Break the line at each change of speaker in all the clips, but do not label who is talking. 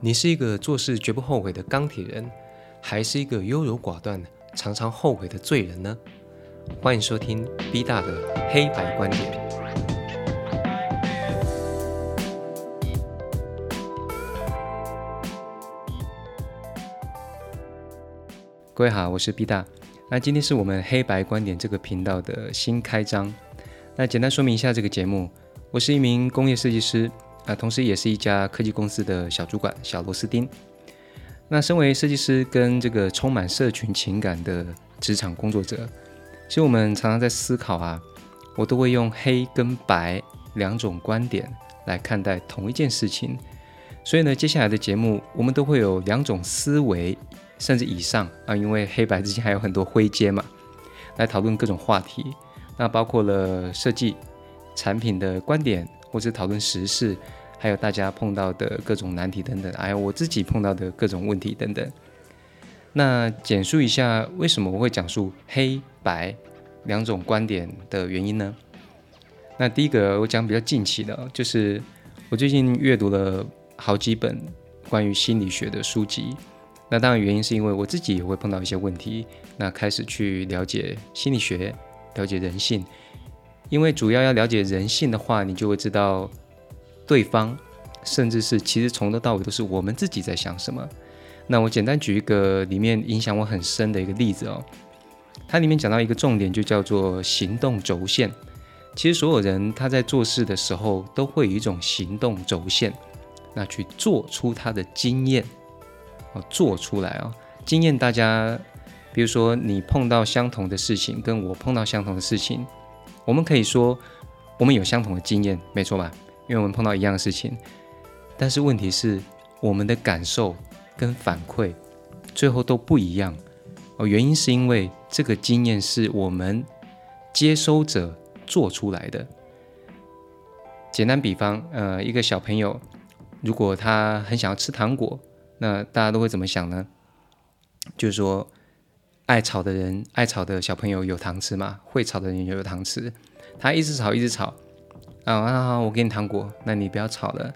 你是一个做事绝不后悔的钢铁人，还是一个优柔寡断、常常后悔的罪人呢？欢迎收听 B 大的黑白观点。各位好，我是 B 大。那今天是我们黑白观点这个频道的新开张。那简单说明一下这个节目，我是一名工业设计师。啊，同时也是一家科技公司的小主管、小螺丝钉。那身为设计师跟这个充满社群情感的职场工作者，其实我们常常在思考啊，我都会用黑跟白两种观点来看待同一件事情。所以呢，接下来的节目我们都会有两种思维，甚至以上啊，因为黑白之间还有很多灰阶嘛，来讨论各种话题。那包括了设计产品的观点，或者讨论时事。还有大家碰到的各种难题等等，还有我自己碰到的各种问题等等。那简述一下为什么我会讲述黑白两种观点的原因呢？那第一个我讲比较近期的，就是我最近阅读了好几本关于心理学的书籍。那当然原因是因为我自己也会碰到一些问题，那开始去了解心理学，了解人性。因为主要要了解人性的话，你就会知道。对方，甚至是其实从头到尾都是我们自己在想什么。那我简单举一个里面影响我很深的一个例子哦。它里面讲到一个重点，就叫做行动轴线。其实所有人他在做事的时候，都会有一种行动轴线，那去做出他的经验哦，做出来哦。经验大家，比如说你碰到相同的事情，跟我碰到相同的事情，我们可以说我们有相同的经验，没错吧？因为我们碰到一样的事情，但是问题是我们的感受跟反馈最后都不一样哦。原因是因为这个经验是我们接收者做出来的。简单比方，呃，一个小朋友如果他很想要吃糖果，那大家都会怎么想呢？就是说，爱吵的人，爱吵的小朋友有糖吃吗？会吵的人也有糖吃。他一直吵，一直吵。啊，好好，我给你糖果，那你不要吵了。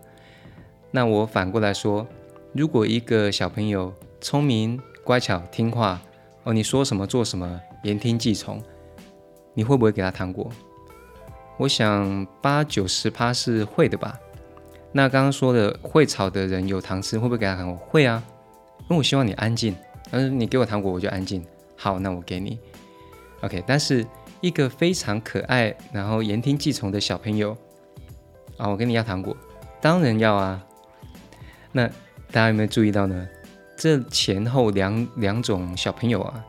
那我反过来说，如果一个小朋友聪明、乖巧、听话，哦，你说什么做什么，言听计从，你会不会给他糖果？我想八九十趴是会的吧。那刚刚说的会吵的人有糖吃，会不会给他糖果？会啊，因为我希望你安静。嗯，你给我糖果，我就安静。好，那我给你。OK，但是。一个非常可爱，然后言听计从的小朋友啊，我跟你要糖果，当然要啊。那大家有没有注意到呢？这前后两两种小朋友啊，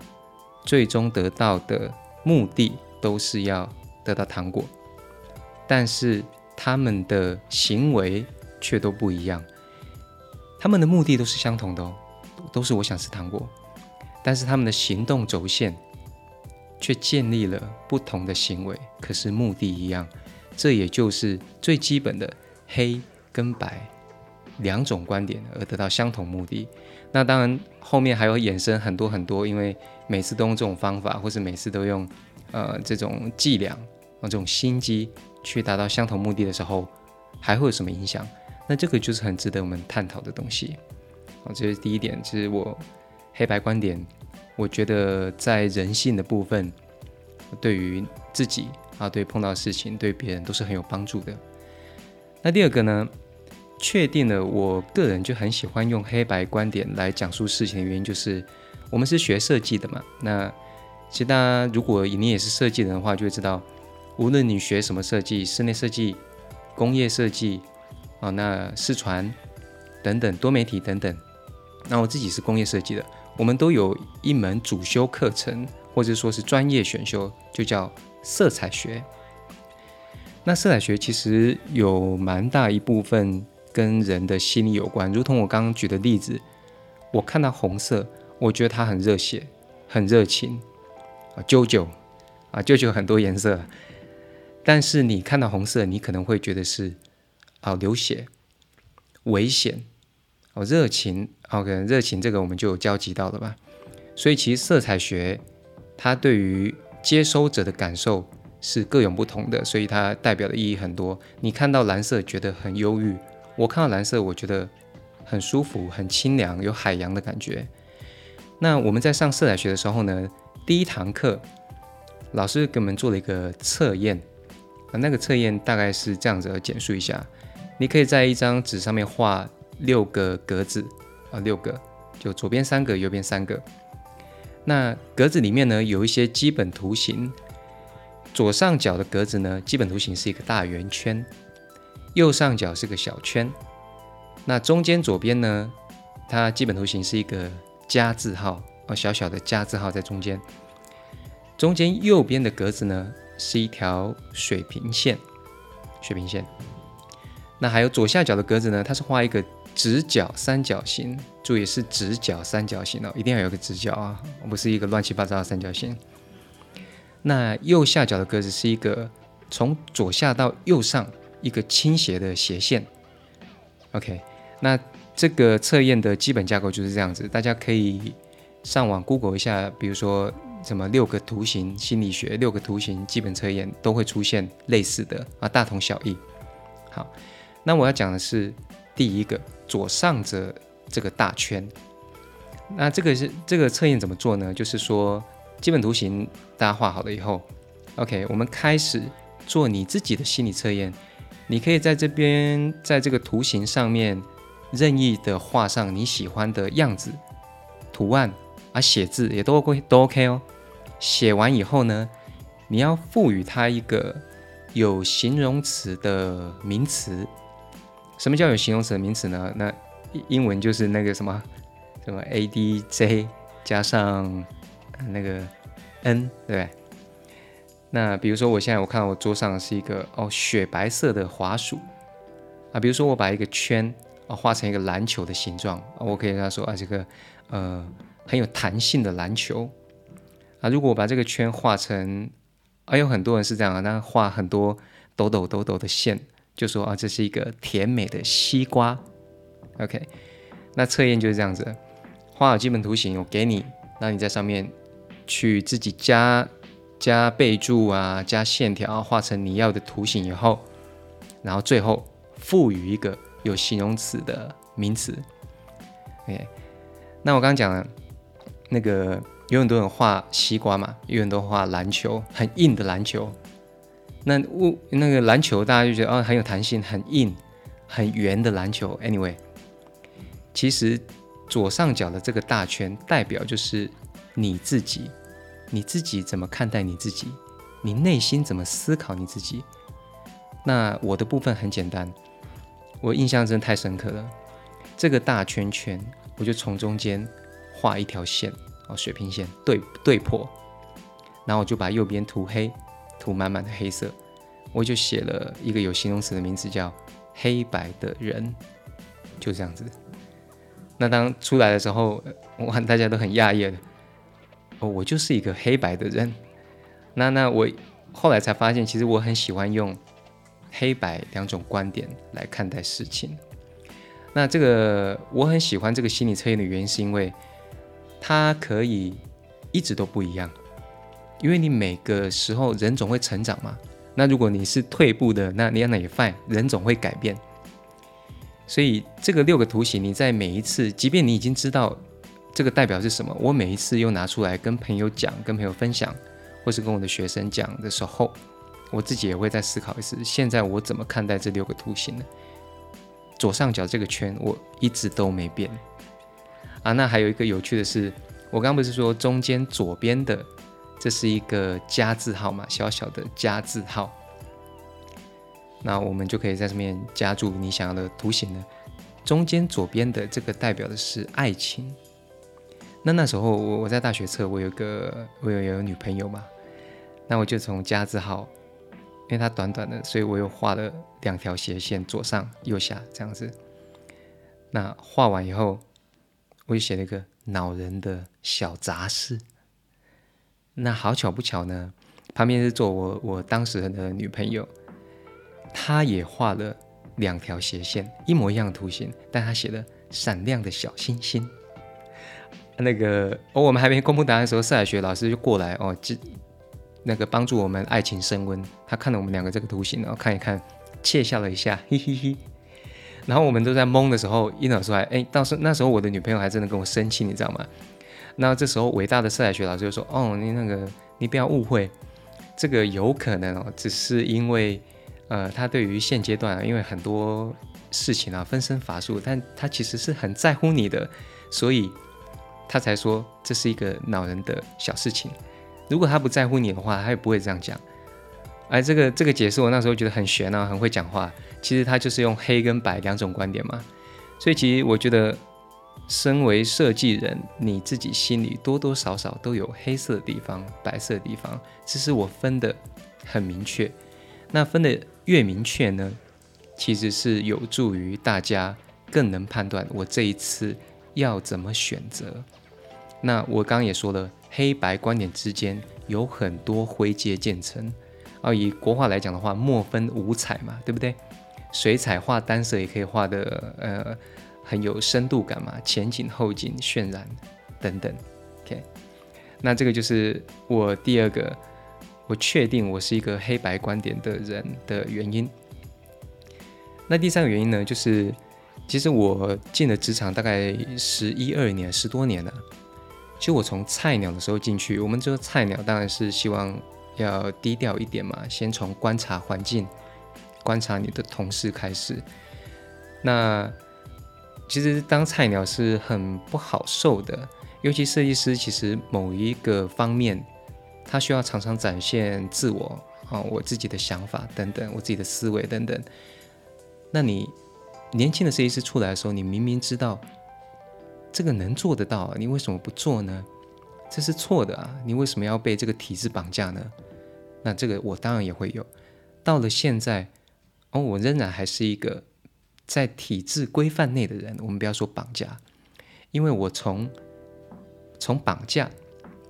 最终得到的目的都是要得到糖果，但是他们的行为却都不一样。他们的目的都是相同的哦，都是我想吃糖果，但是他们的行动轴线。却建立了不同的行为，可是目的一样，这也就是最基本的黑跟白两种观点而得到相同目的。那当然后面还有衍生很多很多，因为每次都用这种方法，或是每次都用呃这种伎俩、这种心机去达到相同目的的时候，还会有什么影响？那这个就是很值得我们探讨的东西。好，这是第一点，这是我黑白观点。我觉得在人性的部分，对于自己啊，对碰到事情，对别人都是很有帮助的。那第二个呢，确定了，我个人就很喜欢用黑白观点来讲述事情的原因，就是我们是学设计的嘛。那其实大家如果你也是设计人的话，就会知道，无论你学什么设计，室内设计、工业设计啊，那视传等等，多媒体等等。那我自己是工业设计的。我们都有一门主修课程，或者说是专业选修，就叫色彩学。那色彩学其实有蛮大一部分跟人的心理有关，如同我刚刚举的例子，我看到红色，我觉得它很热血、很热情啊，啾啾啊，啾啾很多颜色。但是你看到红色，你可能会觉得是啊流血、危险。哦，热情，OK，热情这个我们就有交集到了吧？所以其实色彩学它对于接收者的感受是各有不同的，所以它代表的意义很多。你看到蓝色觉得很忧郁，我看到蓝色我觉得很舒服、很清凉，有海洋的感觉。那我们在上色彩学的时候呢，第一堂课老师给我们做了一个测验啊，那个测验大概是这样子，简述一下：你可以在一张纸上面画六个格子啊，六个，就左边三个，右边三个。那格子里面呢，有一些基本图形。左上角的格子呢，基本图形是一个大圆圈，右上角是个小圈。那中间左边呢，它基本图形是一个加字号，哦，小小的加字号在中间。中间右边的格子呢，是一条水平线，水平线。那还有左下角的格子呢，它是画一个直角三角形，注意是直角三角形哦，一定要有个直角啊，不是一个乱七八糟的三角形。那右下角的格子是一个从左下到右上一个倾斜的斜线。OK，那这个测验的基本架构就是这样子，大家可以上网 Google 一下，比如说什么六个图形心理学、六个图形基本测验都会出现类似的啊，大同小异。好，那我要讲的是第一个左上者这个大圈。那这个是这个测验怎么做呢？就是说。基本图形大家画好了以后，OK，我们开始做你自己的心理测验。你可以在这边，在这个图形上面任意的画上你喜欢的样子、图案啊，写字也都 OK，都 OK 哦。写完以后呢，你要赋予它一个有形容词的名词。什么叫有形容词的名词呢？那英文就是那个什么什么 ADJ 加上。那个 n 对不对？那比如说，我现在我看到我桌上是一个哦雪白色的滑鼠啊。比如说，我把一个圈啊画成一个篮球的形状啊，我可以跟他说啊，这个呃很有弹性的篮球啊。如果我把这个圈画成，啊有很多人是这样啊，那画很多抖抖抖抖的线，就说啊这是一个甜美的西瓜。OK，那测验就是这样子，画好基本图形，我给你，那你在上面。去自己加加备注啊，加线条，画成你要的图形以后，然后最后赋予一个有形容词的名词。OK，那我刚刚讲了，那个有很多人画西瓜嘛，有很多画篮球，很硬的篮球。那物那个篮球大家就觉得哦很有弹性，很硬，很圆的篮球。Anyway，其实左上角的这个大圈代表就是你自己。你自己怎么看待你自己？你内心怎么思考你自己？那我的部分很简单，我印象真的太深刻了。这个大圈圈，我就从中间画一条线哦，水平线对对破，然后我就把右边涂黑，涂满满的黑色，我就写了一个有形容词的名字叫“黑白的人”，就这样子。那当出来的时候，我看大家都很讶异的。我就是一个黑白的人，那那我后来才发现，其实我很喜欢用黑白两种观点来看待事情。那这个我很喜欢这个心理测验的原因，是因为它可以一直都不一样，因为你每个时候人总会成长嘛。那如果你是退步的，那你那也 fine，人总会改变。所以这个六个图形，你在每一次，即便你已经知道。这个代表是什么？我每一次又拿出来跟朋友讲、跟朋友分享，或是跟我的学生讲的时候，我自己也会再思考一次：现在我怎么看待这六个图形呢？左上角这个圈我一直都没变啊。那还有一个有趣的是，我刚刚不是说中间左边的这是一个加字号嘛？小小的加字号，那我们就可以在上面加注你想要的图形了。中间左边的这个代表的是爱情。那那时候我我在大学测，我有个我有有女朋友嘛，那我就从加字号，因为它短短的，所以我又画了两条斜线，左上右下这样子。那画完以后，我就写了一个恼人的小杂事。那好巧不巧呢，旁边是坐我我当时的女朋友，她也画了两条斜线，一模一样的图形，但她写了闪亮的小星星。那个哦，我们还没公布答案的时候，色彩学老师就过来哦，就那个帮助我们爱情升温。他看了我们两个这个图形，然后看一看，窃笑了一下，嘿嘿嘿。然后我们都在懵的时候，一老师还哎，到时那时候我的女朋友还真的跟我生气，你知道吗？那这时候伟大的色彩学老师就说：“哦，你那个你不要误会，这个有可能哦，只是因为呃，他对于现阶段啊，因为很多事情啊分身乏术，但他其实是很在乎你的，所以他才说这是一个恼人的小事情。如果他不在乎你的话，他也不会这样讲。哎，这个这个解释我那时候觉得很玄啊，很会讲话。其实他就是用黑跟白两种观点嘛，所以其实我觉得。”身为设计人，你自己心里多多少少都有黑色的地方、白色的地方，只是我分的很明确。那分的越明确呢，其实是有助于大家更能判断我这一次要怎么选择。那我刚刚也说了，黑白观点之间有很多灰阶渐层。啊，以国画来讲的话，墨分五彩嘛，对不对？水彩画单色也可以画的，呃。很有深度感嘛，前景后景渲染等等，OK，那这个就是我第二个，我确定我是一个黑白观点的人的原因。那第三个原因呢，就是其实我进了职场大概十一二年，十多年了。其实我从菜鸟的时候进去，我们这个菜鸟当然是希望要低调一点嘛，先从观察环境、观察你的同事开始。那其实当菜鸟是很不好受的，尤其设计师，其实某一个方面，他需要常常展现自我啊，我自己的想法等等，我自己的思维等等。那你年轻的设计师出来的时候，你明明知道这个能做得到，你为什么不做呢？这是错的啊！你为什么要被这个体制绑架呢？那这个我当然也会有。到了现在，哦，我仍然还是一个。在体制规范内的人，我们不要说绑架，因为我从从绑架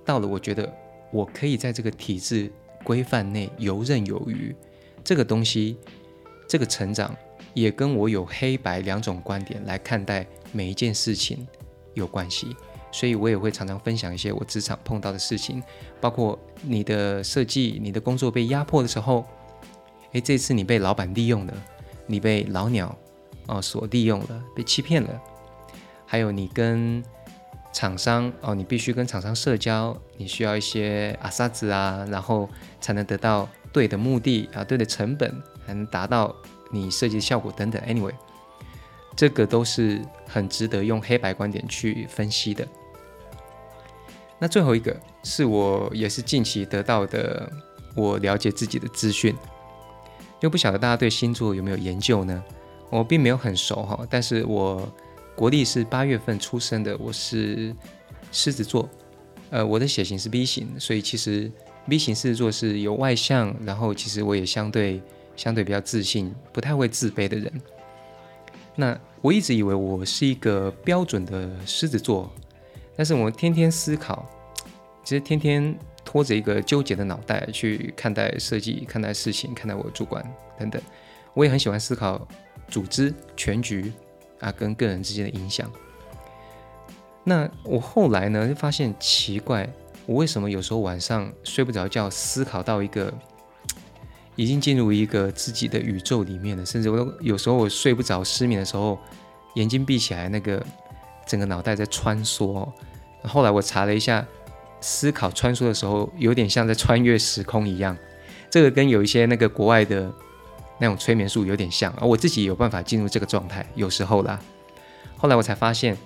到了，我觉得我可以在这个体制规范内游刃有余。这个东西，这个成长也跟我有黑白两种观点来看待每一件事情有关系。所以我也会常常分享一些我职场碰到的事情，包括你的设计、你的工作被压迫的时候，诶，这次你被老板利用了，你被老鸟。哦，所利用了，被欺骗了。还有你跟厂商哦，你必须跟厂商社交，你需要一些阿萨子啊，然后才能得到对的目的啊，对的成本，才能达到你设计的效果等等。Anyway，这个都是很值得用黑白观点去分析的。那最后一个是我也是近期得到的，我了解自己的资讯，又不晓得大家对星座有没有研究呢？我并没有很熟哈，但是我国历是八月份出生的，我是狮子座，呃，我的血型是 B 型，所以其实 B 型狮子座是有外向，然后其实我也相对相对比较自信，不太会自卑的人。那我一直以为我是一个标准的狮子座，但是我天天思考，其实天天拖着一个纠结的脑袋去看待设计、看待事情、看待我主管等等，我也很喜欢思考。组织全局啊，跟个人之间的影响。那我后来呢，就发现奇怪，我为什么有时候晚上睡不着觉，思考到一个已经进入一个自己的宇宙里面了，甚至我都有时候我睡不着、失眠的时候，眼睛闭起来，那个整个脑袋在穿梭。后来我查了一下，思考穿梭的时候，有点像在穿越时空一样。这个跟有一些那个国外的。那种催眠术有点像，而我自己有办法进入这个状态，有时候啦。后来我才发现，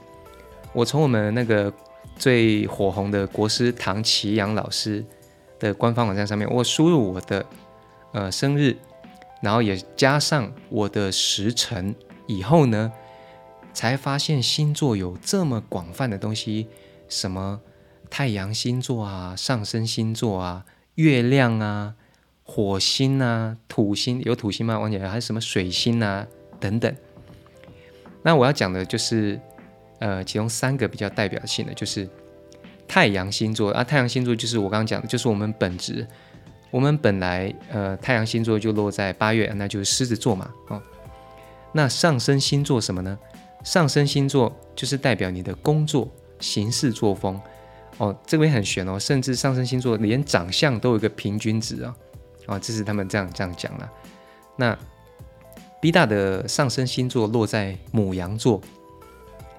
我从我们那个最火红的国师唐奇阳老师的官方网站上面，我输入我的呃生日，然后也加上我的时辰以后呢，才发现星座有这么广泛的东西，什么太阳星座啊、上升星座啊、月亮啊。火星啊，土星有土星吗？忘记了，还是什么水星啊等等。那我要讲的就是，呃，其中三个比较代表性的就是太阳星座啊。太阳星座就是我刚刚讲的，就是我们本质。我们本来呃，太阳星座就落在八月，那就是狮子座嘛。哦，那上升星座什么呢？上升星座就是代表你的工作行事作风。哦，这边很玄哦，甚至上升星座连长相都有一个平均值啊。啊，这是他们这样这样讲了。那 B 大的上升星座落在母羊座，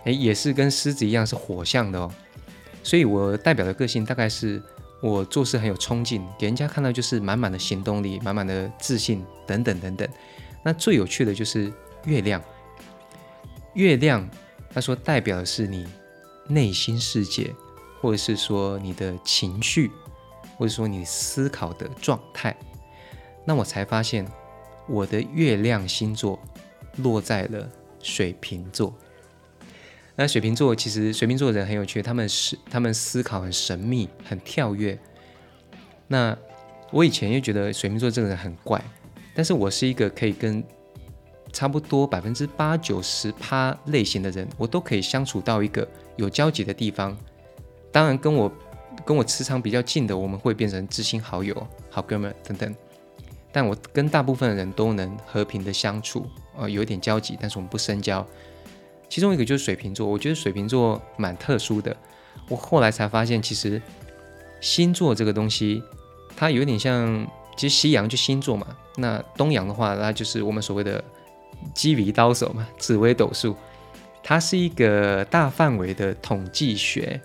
诶，也是跟狮子一样是火象的哦。所以我代表的个性大概是我做事很有冲劲，给人家看到就是满满的行动力、满满的自信等等等等。那最有趣的就是月亮，月亮他说代表的是你内心世界，或者是说你的情绪，或者说你思考的状态。那我才发现我的月亮星座落在了水瓶座。那水瓶座其实水瓶座的人很有趣，他们是他们思考很神秘、很跳跃。那我以前又觉得水瓶座这个人很怪，但是我是一个可以跟差不多百分之八九十趴类型的人，我都可以相处到一个有交集的地方。当然，跟我跟我磁场比较近的，我们会变成知心好友、好哥们等等。但我跟大部分的人都能和平的相处，呃，有一点交集，但是我们不深交。其中一个就是水瓶座，我觉得水瓶座蛮特殊的。我后来才发现，其实星座这个东西，它有点像，其实西洋就星座嘛，那东洋的话，那就是我们所谓的鸡皮刀手嘛，紫微斗数，它是一个大范围的统计学。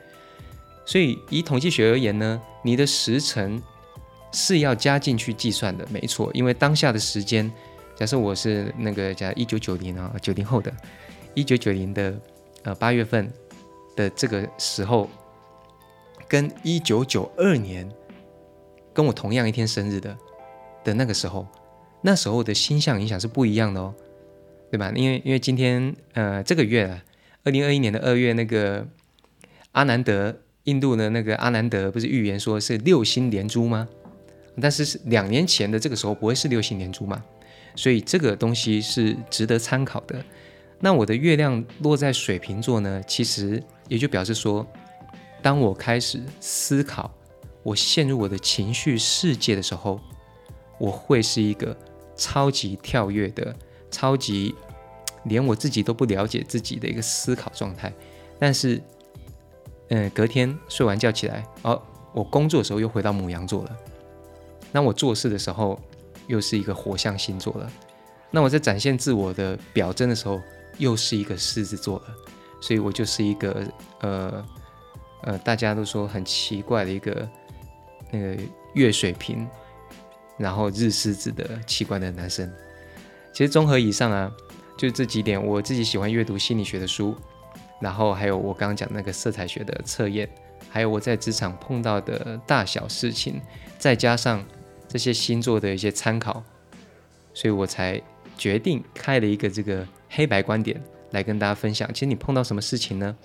所以以统计学而言呢，你的时辰是要加进去计算的，没错，因为当下的时间，假设我是那个假一九九零啊，九零后的。一九九零的呃八月份的这个时候，跟一九九二年跟我同样一天生日的的那个时候，那时候的星象影响是不一样的哦，对吧？因为因为今天呃这个月啊，二零二一年的二月那个阿南德印度的那个阿南德不是预言说是六星连珠吗？但是是两年前的这个时候不会是六星连珠嘛？所以这个东西是值得参考的。那我的月亮落在水瓶座呢？其实也就表示说，当我开始思考，我陷入我的情绪世界的时候，我会是一个超级跳跃的、超级连我自己都不了解自己的一个思考状态。但是，嗯，隔天睡完觉起来，哦，我工作的时候又回到母羊座了。那我做事的时候又是一个火象星座了。那我在展现自我的表征的时候。又是一个狮子座了，所以我就是一个呃呃，大家都说很奇怪的一个那个月水瓶，然后日狮子的奇怪的男生。其实综合以上啊，就这几点，我自己喜欢阅读心理学的书，然后还有我刚刚讲那个色彩学的测验，还有我在职场碰到的大小事情，再加上这些星座的一些参考，所以我才决定开了一个这个。黑白观点来跟大家分享。其实你碰到什么事情呢？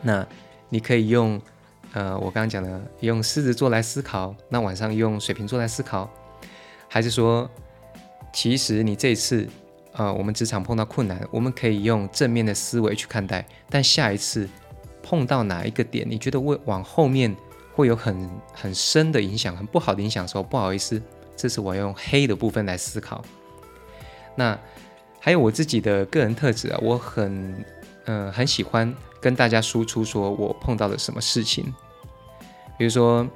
那你可以用，呃，我刚刚讲的，用狮子座来思考。那晚上用水瓶座来思考，还是说，其实你这次，呃，我们职场碰到困难，我们可以用正面的思维去看待。但下一次碰到哪一个点，你觉得会往后面会有很很深的影响，很不好的影响的时候，不好意思，这是我要用黑的部分来思考。那。还有我自己的个人特质啊，我很，嗯，很喜欢跟大家输出说我碰到了什么事情。比如说，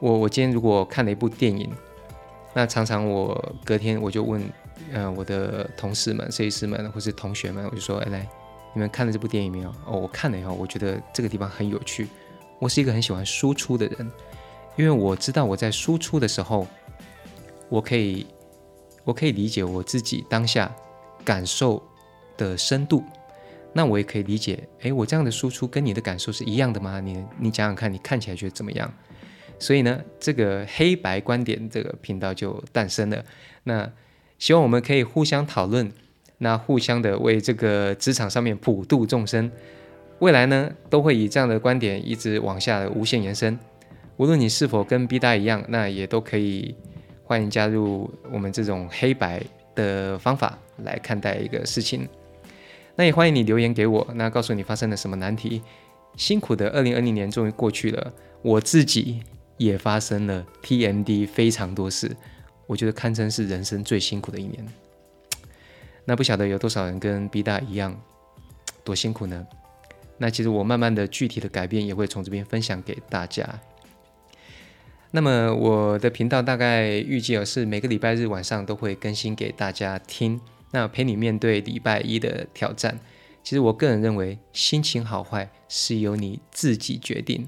我我今天如果看了一部电影，那常常我隔天我就问，嗯，我的同事们、设计师们或是同学们，我就说，哎，来，你们看了这部电影没有？哦，我看了以后，我觉得这个地方很有趣。我是一个很喜欢输出的人，因为我知道我在输出的时候，我可以，我可以理解我自己当下。感受的深度，那我也可以理解。诶，我这样的输出跟你的感受是一样的吗？你你讲讲看，你看起来觉得怎么样？所以呢，这个黑白观点这个频道就诞生了。那希望我们可以互相讨论，那互相的为这个职场上面普度众生。未来呢，都会以这样的观点一直往下无限延伸。无论你是否跟 B 大一样，那也都可以欢迎加入我们这种黑白的方法。来看待一个事情，那也欢迎你留言给我，那告诉你发生了什么难题。辛苦的二零二零年终于过去了，我自己也发生了 TMD 非常多事，我觉得堪称是人生最辛苦的一年。那不晓得有多少人跟 B 大一样多辛苦呢？那其实我慢慢的具体的改变也会从这边分享给大家。那么我的频道大概预计是每个礼拜日晚上都会更新给大家听。那陪你面对礼拜一的挑战。其实我个人认为，心情好坏是由你自己决定，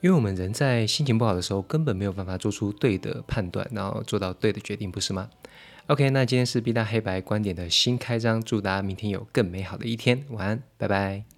因为我们人在心情不好的时候，根本没有办法做出对的判断，然后做到对的决定，不是吗？OK，那今天是 B 大黑白观点的新开张，祝大家明天有更美好的一天，晚安，拜拜。